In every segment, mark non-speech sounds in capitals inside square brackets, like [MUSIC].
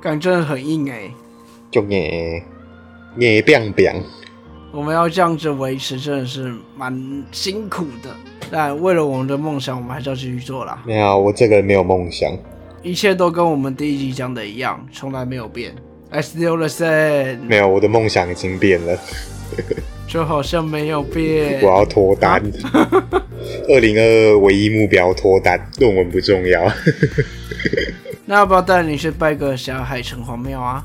感真的很硬哎、就硬硬冰冰。我们要这样子维持，真的是蛮辛苦的。但为了我们的梦想，我们还是要继续做啦。没有，我这个人没有梦想。一切都跟我们第一集讲的一样，从来没有变。I still the same，没有，我的梦想已经变了，就好像没有变我。要脱单。二零二二唯一目标脱单，论文不重要。那要不要带你去拜个小海城隍庙啊？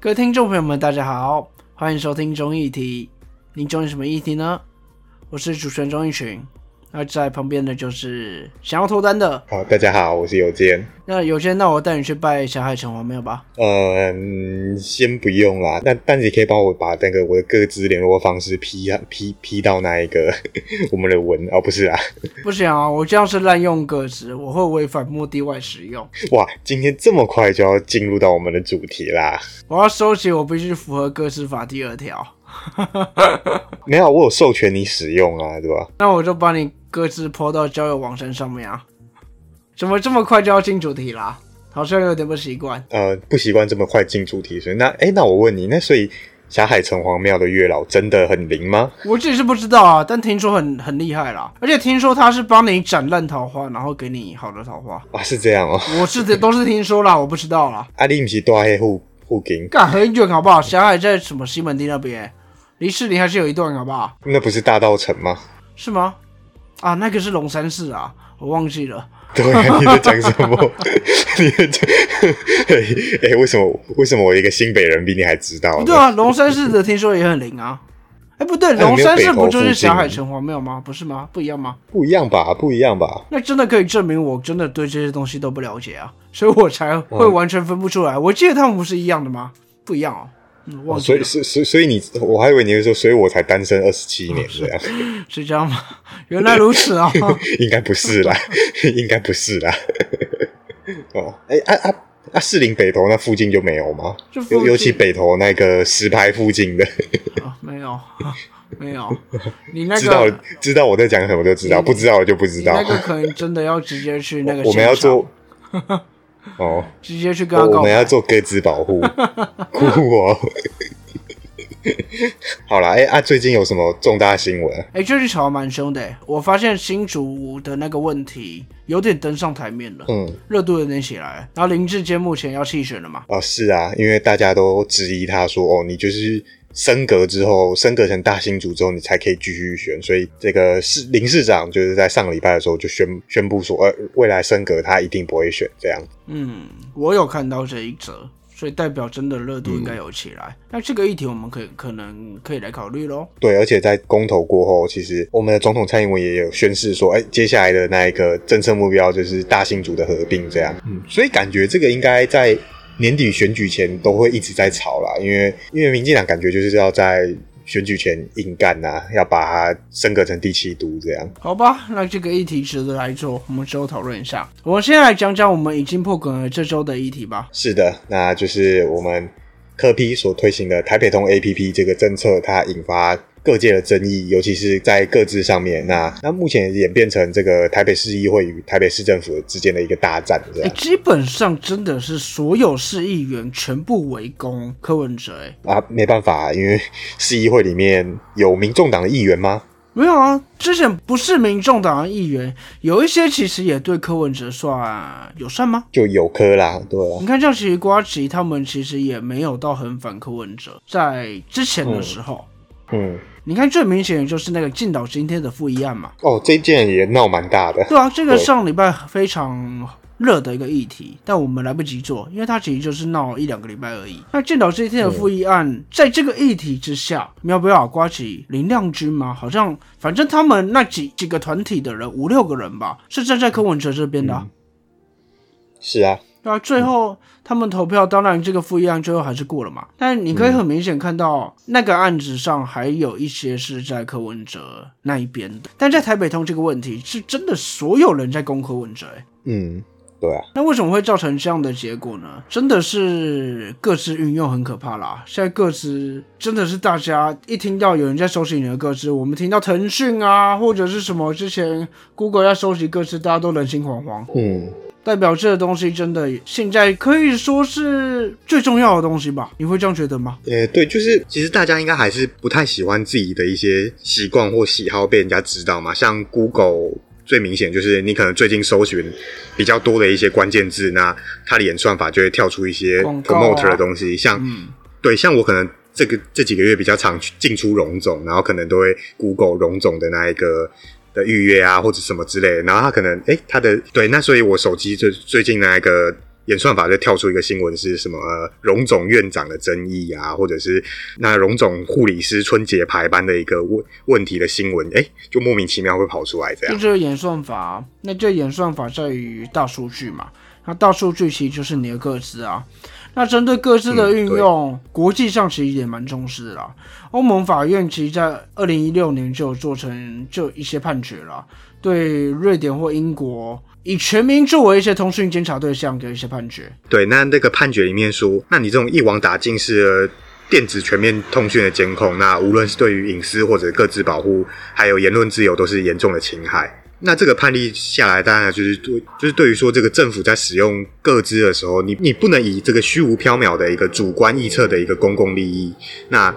各位听众朋友们，大家好，欢迎收听中议题。您中意什么议题呢？我是主持人钟义群，那在旁边的就是想要脱单的。好，大家好，我是有健。那有些，那我带你去拜小海城隍庙吧。嗯，先不用啦。那但你可以帮我把那个我的各自联络方式 P 啊 P P 到那一个 [LAUGHS] 我们的文哦，不是啊。不行啊，我这样是滥用各自，我会违反目的外使用。哇，今天这么快就要进入到我们的主题啦。我要收集，我必须符合个资法第二条。[LAUGHS] 没有，我有授权你使用啊，对吧？那我就帮你各自抛到交友网站上面啊。怎么这么快就要进主题啦？好像有点不习惯。呃，不习惯这么快进主题，所以那哎，那我问你，那所以霞海城隍庙的月老真的很灵吗？我自己是不知道啊，但听说很很厉害啦，而且听说他是帮你斩烂桃花，然后给你好的桃花。啊，是这样哦。我是的都是听说啦，我不知道啦。啊，你不是大黑护护金，干很远好不好？霞海在什么西门町那边，离市里还是有一段好不好？那不是大道城吗？是吗？啊，那个是龙山寺啊，我忘记了。对啊，[LAUGHS] 你在讲什么？[LAUGHS] 你在讲，[LAUGHS] 哎、哎为什么为什么我一个新北人比你还知道？对啊，龙山寺的听说也很灵啊。哎，不对，龙山寺不就是小海城隍庙吗？不是吗？不一样吗？不一样吧？不一样吧？那真的可以证明我真的对这些东西都不了解啊，所以我才会完全分不出来。我记得他们不是一样的吗？不一样哦，嗯，忘记了，所以所以所以所以你，我还以为你会说，所以我才单身二十七年 [LAUGHS] 这样，是这样吗？原来如此啊！[LAUGHS] 应该不是啦，[LAUGHS] 应该不是啦。哦，哎啊啊啊！士林北投那附近就没有吗？尤尤其北投那个石牌附近的，啊没有，没有，你那个知道知道我在讲什么就知道，不知道我就不知道你那。个可能真的要直接去那个我们要做哦，直接去跟他告白我们要。做各自保护，[LAUGHS] 酷哦。[LAUGHS] 好啦，哎、啊，最近有什么重大新闻？哎、最近吵得蛮凶的欸，我发现新竹的那个问题有点登上台面了，嗯，热度有点起来。然后林志坚目前要弃选了嘛？哦，是啊，因为大家都质疑他说，哦，你就是升格之后，升格成大新组之后，你才可以继续选。所以这个市林市长就是在上个礼拜的时候就宣宣布说，呃，未来升格他一定不会选这样。嗯，我有看到这一则，所以代表真的热度应该有起来。那这个议题我们可以可能可以来考虑喽。对，而且在公投过后，其实我们的总统蔡英文也有宣示说，哎，接下来的那一个政策目标就是大新组的合并，这样。嗯，所以感觉这个应该在年底选举前都会一直在吵啦，因为因为民进党感觉就是要在选举前硬干呐、要把它升格成第七都这样。好吧，那这个议题值得来做，我们之后讨论一下。我们先来讲讲我们已经破梗了这周的议题吧。是的，那就是我们科批所推行的台北通 APP 这个政策，它引发各界的争议，尤其是在各自上面。那那目前演变成这个台北市议会与台北市政府之间的一个大战，这哎、样基本上真的是所有市议员全部围攻柯文哲、哎，啊，没办法，因为市议会里面有民众党的议员吗？没有啊，之前不是民众党的议员，有一些其实也对柯文哲算友善吗？就有柯啦，对啊你看，像其实瓜吉他们其实也没有到很反柯文哲，在之前的时候，嗯，你看最明显的就是那个进岛今天的复议案嘛，哦，这件也闹蛮大的，对啊，这个上礼拜非常热的一个议题，但我们来不及做，因为它其实就是闹一两个礼拜而已。那建岛这一天的复议案，在这个议题之下，你要不要刮起林亮君吗？好像反正他们那几几个团体的人，五六个人吧，是站在柯文哲这边的啊、是啊，对啊，最后他们投票，当然这个复议案最后还是过了嘛。但你可以很明显看到，那个案子上还有一些是在柯文哲那一边的。但在台北通这个问题，是真的所有人在攻柯文哲、欸，嗯，对啊，那为什么会造成这样的结果呢？真的是各自运用很可怕啦。现在各自真的是大家一听到有人在收集你的各自，我们听到腾讯啊或者是什么之前 Google 在收集各自，大家都人心惶惶。嗯，代表这个东西真的现在可以说是最重要的东西吧？你会这样觉得吗？呃，对，就是其实大家应该还是不太喜欢自己的一些习惯或喜好被人家知道嘛。像 Google 最明显就是你可能最近搜寻比较多的一些关键字，那它的演算法就会跳出一些广告啊 promote 的东西，像嗯，对，像我可能这个这几个月比较常去进出荣总，然后可能都会 Google 荣总的那一个的预约啊，或者什么之类的，然后他可能诶，他的对，那所以我手机最最近那个。演算法就跳出一个新闻是什么？荣总院长的争议啊，或者是那荣总护理师春节排班的一个问问题的新闻，诶，就莫名其妙会跑出来这样。就这个演算法，那这演算法在于大数据嘛？那大数据其实就是你的个资啊。那针对各自的运用，国际上其实也蛮重视的啦。欧盟法院其实在二零一六年就有做成就一些判决了，对瑞典或英国以全民作为一些通讯监察对象的一些判决。对，那那个判决里面说，那你这种一网打尽式的电子全面通讯的监控，那无论是对于隐私或者各自保护，还有言论自由，都是严重的侵害。那这个判例下来，当然就是对，就是对于说这个政府在使用各资的时候，你你不能以这个虚无缥缈的一个主观臆测的一个公共利益，那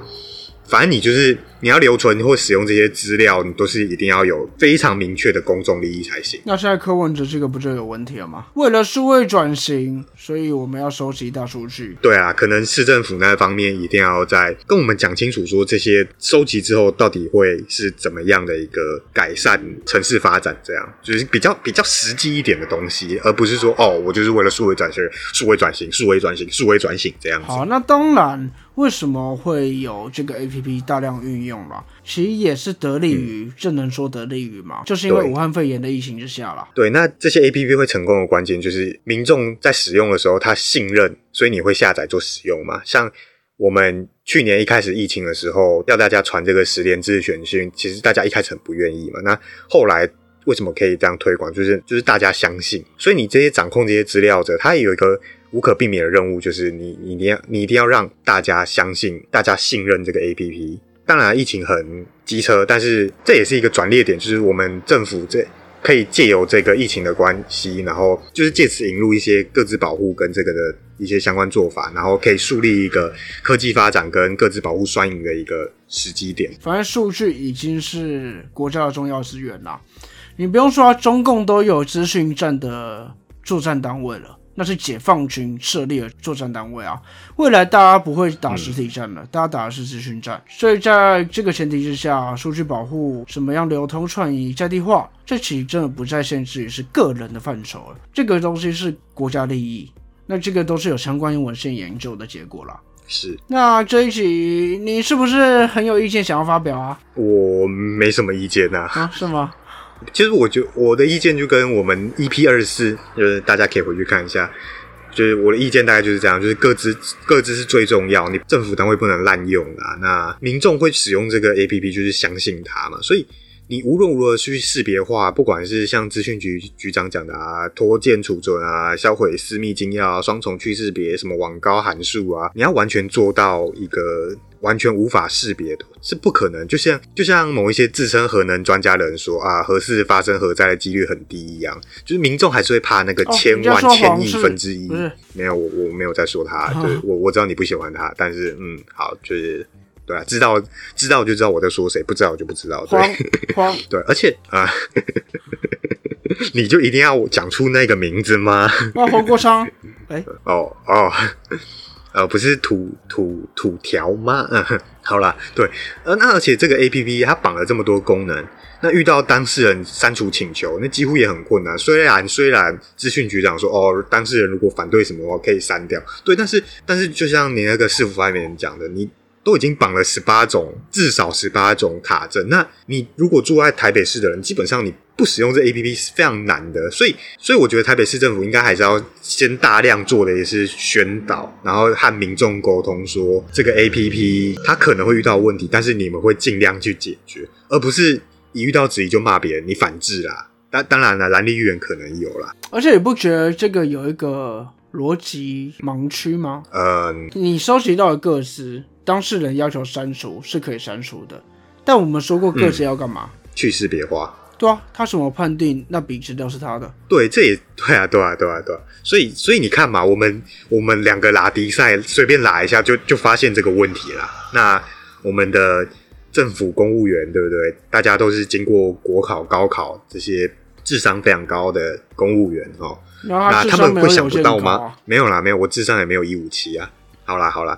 反正你就是你要留存或使用这些资料，你都是一定要有非常明确的公众利益才行。那现在柯文哲这个不就有问题了吗？为了数位转型，所以我们要收集大数据。对啊，可能市政府那方面一定要在跟我们讲清楚，说这些收集之后到底会是怎么样的一个改善城市发展，这样就是比较比较实际一点的东西，而不是说哦，我就是为了数位转型、数位转型、数位转型、数位转型这样子。好，那当然，为什么会有这个 A P P 大量运用啦？其实也是得利于，这能说得利于吗？就是因为武汉肺炎的疫情之下了。对，那这些 A P P 会成功的关键就是民众在使用的时候，他信任，所以你会下载做使用嘛。像我们去年一开始疫情的时候，要大家传这个十连制选讯，其实大家一开始很不愿意嘛。那后来为什么可以这样推广？就是就是大家相信，所以你这些掌控这些资料者，他也有一个无可避免的任务，就是你你一定要你一定要让大家相信，大家信任这个 A P P。当然，疫情很机车，但是这也是一个转捩点，就是我们政府这可以借由这个疫情的关系，然后就是借此引入一些各自保护跟这个的一些相关做法，然后可以树立一个科技发展跟各自保护双赢的一个时机点。反正数据已经是国家的重要资源啦。你不用说，中共都有资讯站的作战单位了，那是解放军设立的作战单位啊。未来大家不会打实体战了，大家打的是资讯战。所以在这个前提之下，数据保护、什么样流通、串移、在地化，这其实真的不再限制于是个人的范畴了。这个东西是国家利益，那这个都是有相关文献研究的结果啦。是那这一集你是不是很有意见想要发表啊？我没什么意见呐、啊，是吗？其实我觉我的意见就跟我们 EP 二十四，就是大家可以回去看一下。就是我的意见大概就是这样，就是各自各自是最重要，你政府单位不能滥用啊。那民众会使用这个 APP，就是相信它嘛，所以你无论如何去识别化，不管是像资讯局局长讲的啊，拖件储存啊，销毁私密金钥、双重去识别、什么网高函数啊，你要完全做到一个完全无法识别的，是不可能。就像就像某一些自称核能专家的人说啊，核事发生核灾的几率很低一样，就是民众还是会怕那个哦千万千亿分之一。没有，我我没有在说他，啊对 [LAUGHS] 我我知道你不喜欢他，但是嗯，好，就是对啊，知道知道就知道我在说谁，不知道我就不知道，对。[LAUGHS] 对，而且啊，[LAUGHS] 你就一定要讲出那个名字吗？那黄国昌，[LAUGHS] 哎、哦哦，呃，不是土土土条吗？嗯，好啦，对，呃，那而且这个 A P P 它绑了这么多功能，那遇到当事人删除请求，那几乎也很困难。虽然虽然资讯局长说，哦，当事人如果反对什么的话可以删掉，对，但是但是就像你那个市府发言人讲的，你。都已经绑了十八种，至少十八种卡证。那你如果住在台北市的人，基本上你不使用这 A P P 是非常难的。所以，所以我觉得台北市政府应该还是要先大量做的也是宣导，然后和民众沟通说这个 A P P 它可能会遇到问题，但是你们会尽量去解决，而不是一遇到质疑就骂别人，你反制啦。当当然了，蓝绿园可能有啦。而且你不觉得这个有一个逻辑盲区吗？嗯，你收集到的个资，当事人要求删除是可以删除的，但我们说过各自要干嘛？去识别化。对啊，他怎么判定那笔资料是他的？对，这也对啊，对啊，对啊，对啊。所以，所以你看嘛，我们我们两个拉迪赛随便拉一下，就就发现这个问题了。那我们的政府公务员，对不对？大家都是经过国考、高考这些智商非常高的公务员哦。那他们会想不到？吗？没有啦，没有，我智商也没有一五七啊。好啦，好啦，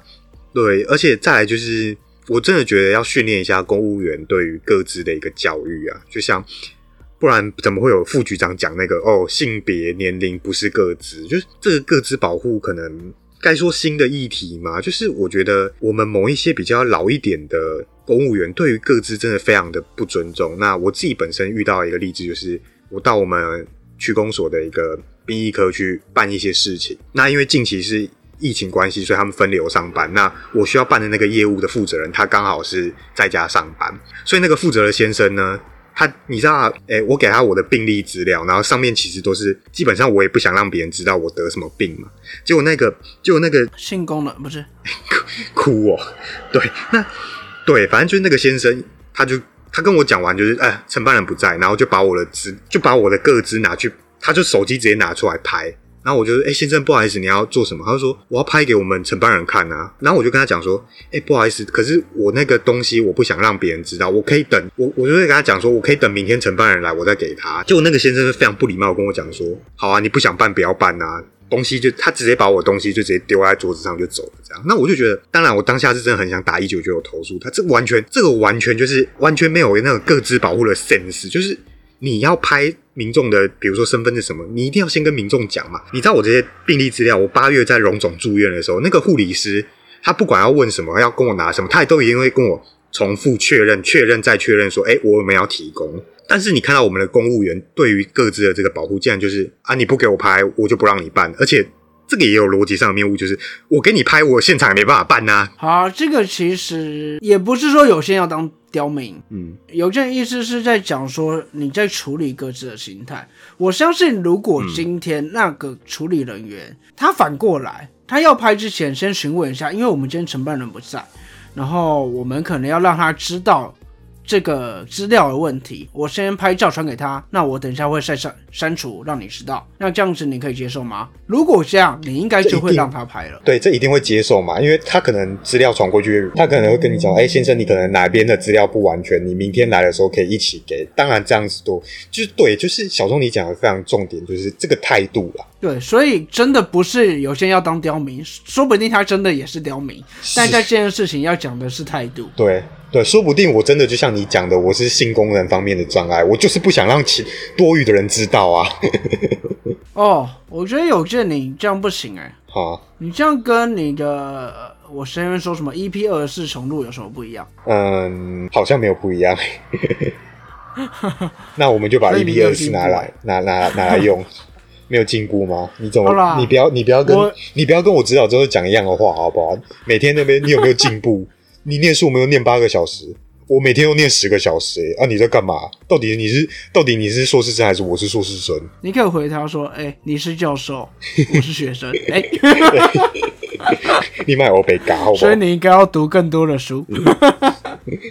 对，而且再来就是，我真的觉得要训练一下公务员对于各自的一个教育啊，就像。不然怎么会有副局长讲那个哦？性别年龄不是各自，就是这个各自保护可能该说新的议题吗？就是我觉得我们某一些比较老一点的公务员对于各自真的非常的不尊重。那我自己本身遇到一个例子，就是我到我们区公所的一个殡仪科去办一些事情。那因为近期是疫情关系，所以他们分流上班。那我需要办的那个业务的负责人，他刚好是在家上班，所以那个负责的先生呢？他，你知道，哎，我给他我的病历资料，然后上面其实都是基本上我也不想让别人知道我得什么病嘛。结果那个，结果那个性功能不是 [LAUGHS] 哭哦，对，那对，反正就是那个先生，他就他跟我讲完，就是哎，承办人不在，然后就把我的资，就把我的个资拿去，他就手机直接拿出来拍。然后我就说：“哎，先生，不好意思，你要做什么？”他就说：“我要拍给我们承办人看啊。”然后我就跟他讲说：“哎，不好意思，可是我那个东西我不想让别人知道，我可以等我，我就会跟他讲说，我可以等明天承办人来，我再给他。”结果那个先生是非常不礼貌跟我讲说：“好啊，你不想办不要办啊，东西就他直接把我东西就直接丢在桌子上就走了，这样。”那我就觉得，当然我当下是真的很想打一九九投诉他，这完全这个完全就是完全没有那个各自保护的 sense，就是你要拍。民众的，比如说身份是什么，你一定要先跟民众讲嘛。你知道我这些病例资料，我八月在荣总住院的时候，那个护理师他不管要问什么，要跟我拿什么，他也都一定会跟我重复确认、确认再确认，说，哎，我有没有要提供？但是你看到我们的公务员对于各自的这个保护，竟然就是啊，你不给我拍，我就不让你办，而且。这个也有逻辑上的谬误，就是我给你拍，我现场也没办法办呐。好，这个其实也不是说有些人要当刁民，嗯，有件意思是在讲说你在处理各自的心态。我相信，如果今天那个处理人员他反过来，他要拍之前先询问一下，因为我们今天承办人不在，然后我们可能要让他知道。这个资料的问题，我先拍照传给他，那我等一下会删删删除，让你知道。那这样子你可以接受吗？如果这样，你应该就会让他拍了。对，这一定会接受嘛，因为他可能资料传过去，他可能会跟你讲，哎，先生，你可能哪边的资料不完全，你明天来的时候可以一起给。当然这样子多，就是对，就是小钟你讲的非常重点，就是这个态度了。对，所以真的不是有些人要当刁民，说不定他真的也是刁民，但在这件事情要讲的是态度。对。对，说不定我真的就像你讲的，我是性功能方面的障碍，我就是不想让其多余的人知道啊。[LAUGHS] 哦，我觉得有件你这样不行哎。[LAUGHS] 好，你这样跟你的我前面说什么 EP 二十四重录有什么不一样？嗯，好像没有不一样。[LAUGHS] 那我们就把 EP 二十四拿来拿拿拿来用，没有进步吗？你怎么？你不要你不要跟你不要跟我指导之后讲一样的话好不好？每天那边你有没有进步？你念书没有念八个小时，我每天都念十个小时。哎，啊，你在干嘛？到底你是到底你是硕士生还是我是硕士生？你可以回他说：“哎，你是教授，[LAUGHS] 我是学生。”哎，[LAUGHS] 你买欧贝嘎，好不好？所以你应该要读更多的书。[LAUGHS]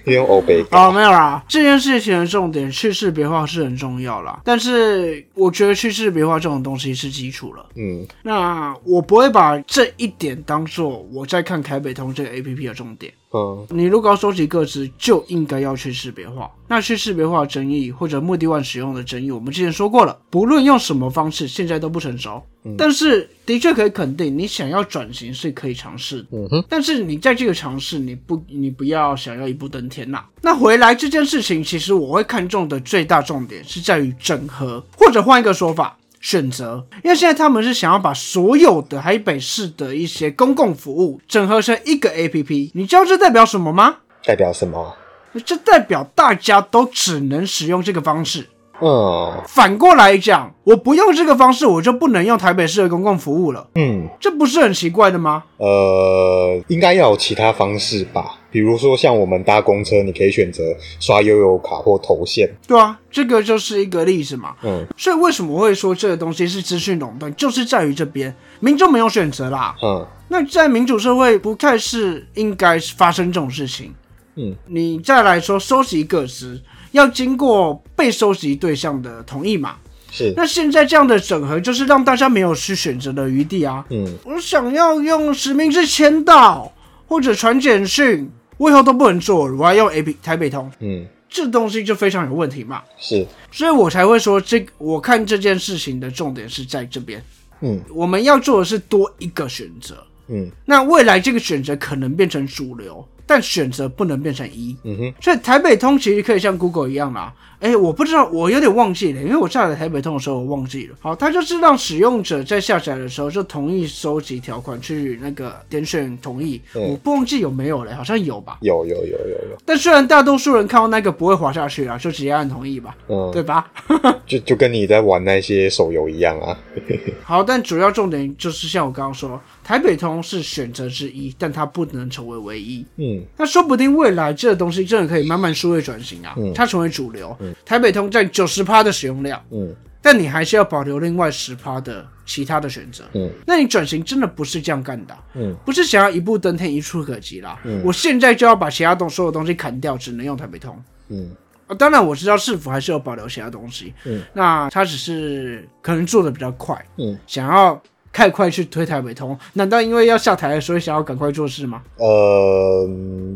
用欧贝哦，没有啦。这件事情的重点去识别化是很重要啦，但是我觉得去识别化这种东西是基础了。嗯，那我不会把这一点当做我在看台北通这个 A P P 的重点。嗯，你如果要收集个资，就应该要去识别化。那去识别化争议或者目的万使用的争议，我们之前说过了，不论用什么方式，现在都不成熟。但是的确可以肯定，你想要转型是可以尝试。嗯哼，但是你在这个尝试，你不，你不要想要一步登天呐。那回来这件事情，其实我会看重的最大重点是在于整合，或者换一个说法。选择，因为现在他们是想要把所有的台北市的一些公共服务整合成一个 A P P，你知道这代表什么吗？代表什么？这代表大家都只能使用这个方式，嗯反过来讲，我不用这个方式，我就不能用台北市的公共服务了，嗯，这不是很奇怪的吗？呃，应该要有其他方式吧，比如说像我们搭公车，你可以选择刷悠游卡或投线。对啊，这个就是一个例子嘛。嗯所以为什么会说这个东西是资讯垄断，就是在于这边民众没有选择啦。嗯那在民主社会，不太是应该发生这种事情。嗯。你再来说收集个资，要经过被收集对象的同意嘛？是。那现在这样的整合，就是让大家没有去选择的余地啊。嗯。我想要用实名制签到或者传简讯，我以后都不能做，我要用 A P 台北通，嗯。这东西就非常有问题嘛。是。所以我才会说，这我看这件事情的重点是在这边，嗯。我们要做的是多一个选择。嗯。那未来这个选择可能变成主流，但选择不能变成一。嗯哼所以台北通其实可以像 Google 一样啦。哎，我不知道，我有点忘记了，因为我下载台北通的时候我忘记了。好，它就是让使用者在下载的时候就同意收集条款，去那个点选同意。嗯我不忘记有没有嘞，好像有吧。有有有有有但虽然大多数人看到那个不会滑下去啊，就直接按同意吧，嗯，对吧？[LAUGHS] 就就跟你在玩那些手游一样啊。[LAUGHS] 好，但主要重点就是像我刚刚说，台北通是选择之一，但它不能成为唯一。嗯那说不定未来这个东西真的可以慢慢数位转型啊，嗯它成为主流。台北通占九十趴的使用量，嗯但你还是要保留另外十趴的其他的选择。嗯那你转型真的不是这样干的啊、嗯不是想要一步登天一触可及啦。嗯我现在就要把其他东所有东西砍掉，只能用台北通。嗯啊，当然我知道市府还是有保留其他东西，嗯，那他只是可能做的比较快，嗯，想要太快去推台北通，难道因为要下台，所以想要赶快做事吗？呃，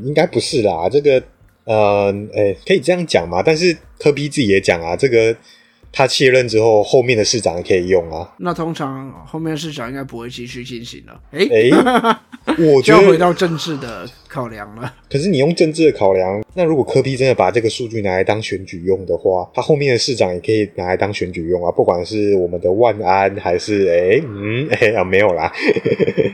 应该不是啦，这个呃，哎、可以这样讲嘛？但是科比自己也讲啊，这个他卸任之后，后面的市长也可以用啊。那通常后面市长应该不会继续进行了，诶、哎、我就觉得，要回到政治的考量了。可是你用政治的考量，那如果科比真的把这个数据拿来当选举用的话，他后面的市长也可以拿来当选举用啊，不管是我们的万安还是哎、嗯哎、啊没有啦，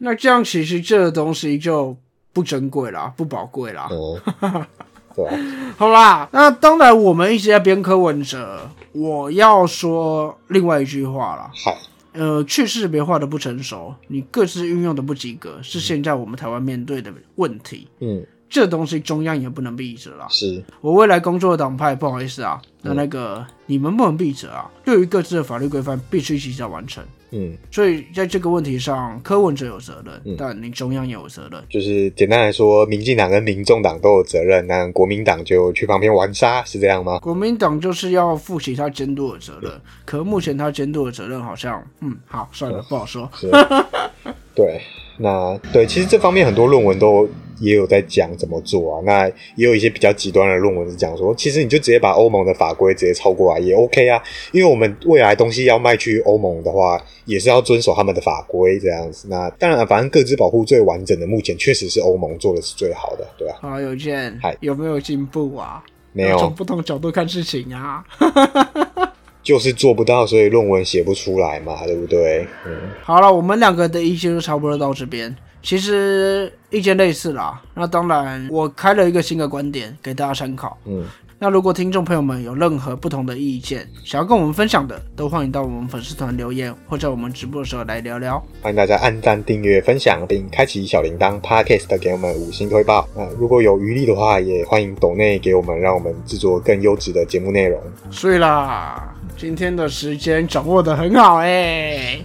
那这样其实这个东西就不珍贵啦，不宝贵啦。嗯，对吧、[LAUGHS] 好啦，那当然我们一直在编柯文哲，我要说另外一句话啦。嗨，呃，去识别化的不成熟，你各自运用的不及格，是现在我们台湾面对的问题。嗯，这东西中央也不能避着了。是，我未来工作的党派，不好意思啊，那那个、你们不能避着啊。对于各自的法律规范，必须及早完成。嗯，所以在这个问题上，柯文哲有责任，但你中央也有责任。就是简单来说，民进党跟民众党都有责任，那国民党就去旁边玩沙，是这样吗？国民党就是要负起他监督的责任，可目前他监督的责任好像，嗯，好，算了，不好说。是，[LAUGHS] 对，那对，其实这方面很多论文都也有在讲怎么做啊。那也有一些比较极端的论文是讲说，其实你就直接把欧盟的法规直接抄过来也 OK 啊，因为我们未来东西要卖去欧盟的话，也是要遵守他们的法规这样子。那当然，反正各自保护最完整的，目前确实是欧盟做的是最好的，对啊，好，有见有没有进步啊？没有，从不同角度看事情啊。[LAUGHS] [LAUGHS] 就是做不到，所以论文写不出来嘛，对不对？嗯，好了，我们两个的意见就差不多到这边。其实意见类似啦，那当然我开了一个新的观点给大家参考。嗯，那如果听众朋友们有任何不同的意见，想要跟我们分享的，都欢迎到我们粉丝团留言，或者我们直播的时候来聊聊。欢迎大家按赞、订阅、分享，并开启小铃铛。Podcast 给我们五星推报。那如果有余力的话，也欢迎抖内给我们，让我们制作更优质的节目内容。睡啦，今天的时间掌握的很好哎、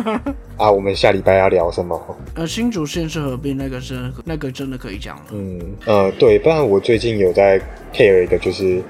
[LAUGHS] 啊，我们下礼拜要聊什么？呃，新竹县市合并那个是那个真的可以讲了。嗯，呃，对，不然我最近有在 care 一个，就是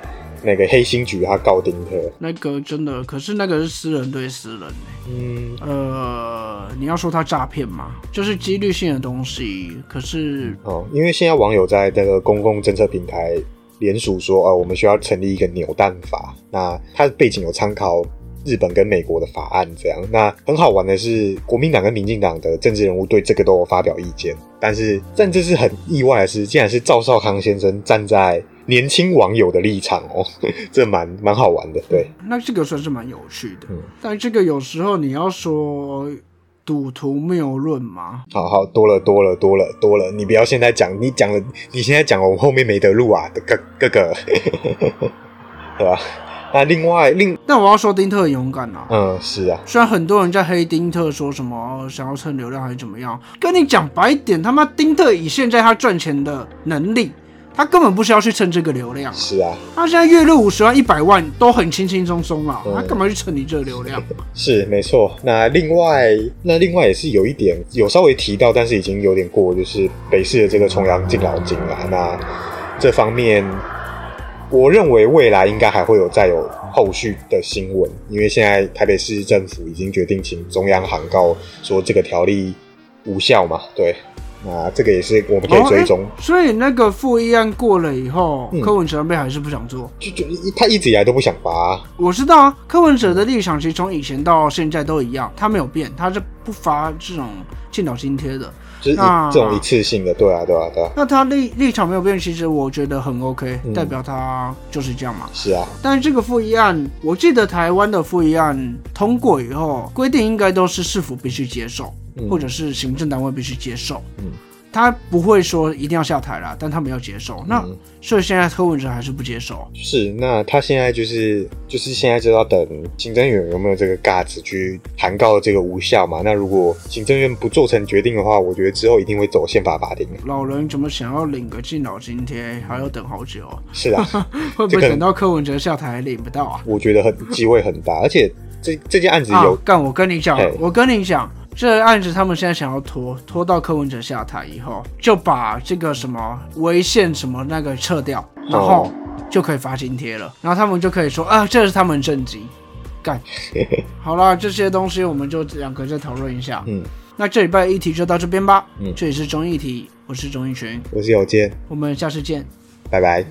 那个黑心局他告丁特。那个真的，可是那个是私人对私人、欸、嗯，呃，你要说他诈骗嘛，就是几率性的东西。可是哦，因为现在网友在那个公共政策平台联署说，呃，我们需要成立一个扭蛋法。那它的背景有参考日本跟美国的法案，这样。那很好玩的是，国民党跟民进党的政治人物对这个都有发表意见，但是但这是很意外的是，竟然是赵少康先生站在年轻网友的立场哦，[LAUGHS] 这蛮蛮好玩的，对。那这个算是蛮有趣的。嗯但这个有时候你要说赌徒谬论吗，好好多了多了多了多了，你不要现在讲，你讲了，你现在讲，我后面没得录啊，哥哥哥，[LAUGHS] 对吧？那另外另那我要说丁特很勇敢啊。嗯是啊，虽然很多人在黑丁特说什么哦想要蹭流量还是怎么样，跟你讲白一点，他妈丁特以现在他赚钱的能力，他根本不需要去蹭这个流量。是啊，他现在月入五十万、一百万都很轻轻松松啊，嗯他干嘛去蹭你这个流量？是没错。那另外那另外也是有一点有稍微提到，但是已经有点过，就是北市的这个重阳敬老金啦。那这方面，我认为未来应该还会有再有后续的新闻，因为现在台北市政府已经决定请中央函告说这个条例无效嘛，对。那这个也是我们可以追踪，所以那个复议案过了以后，嗯柯文哲那边还是不想做。就就他一直以来都不想发、我知道啊，柯文哲的立场其实从以前到现在都一样，他没有变，他是不发这种敬老津贴的。就是一这种一次性的，对啊，对啊，对啊，那他立立场没有变，其实我觉得很 OK，、嗯。代表他就是这样嘛。是啊，但是这个复议案，我记得台湾的复议案通过以后，规定应该都是市府必须接受，嗯。或者是行政单位必须接受。嗯他不会说一定要下台啦，但他们要接受。那、嗯所以现在柯文哲还是不接受。是，那他现在就是就是现在就要等行政院有没有这个 guts 去函告这个无效嘛？那如果行政院不做成决定的话，我觉得之后一定会走宪法法庭。老人怎么想要领个敬老津贴，还要等好久啊？是啊，[LAUGHS] 会不这个会等到柯文哲下台还领不到啊？我觉得很机会很大，而且这这件案子有啊，干！我跟你讲，我跟你讲，这个案子他们现在想要拖，拖到柯文哲下台以后，就把这个什么违宪什么那个撤掉，然后哦就可以发津贴了，然后他们就可以说啊，这是他们政绩。干，[LAUGHS] 好了，这些东西我们就两个再讨论一下。嗯，那这礼拜的议题就到这边吧。嗯这里是中议题，我是钟义群，我是有健，我们下次见。拜拜。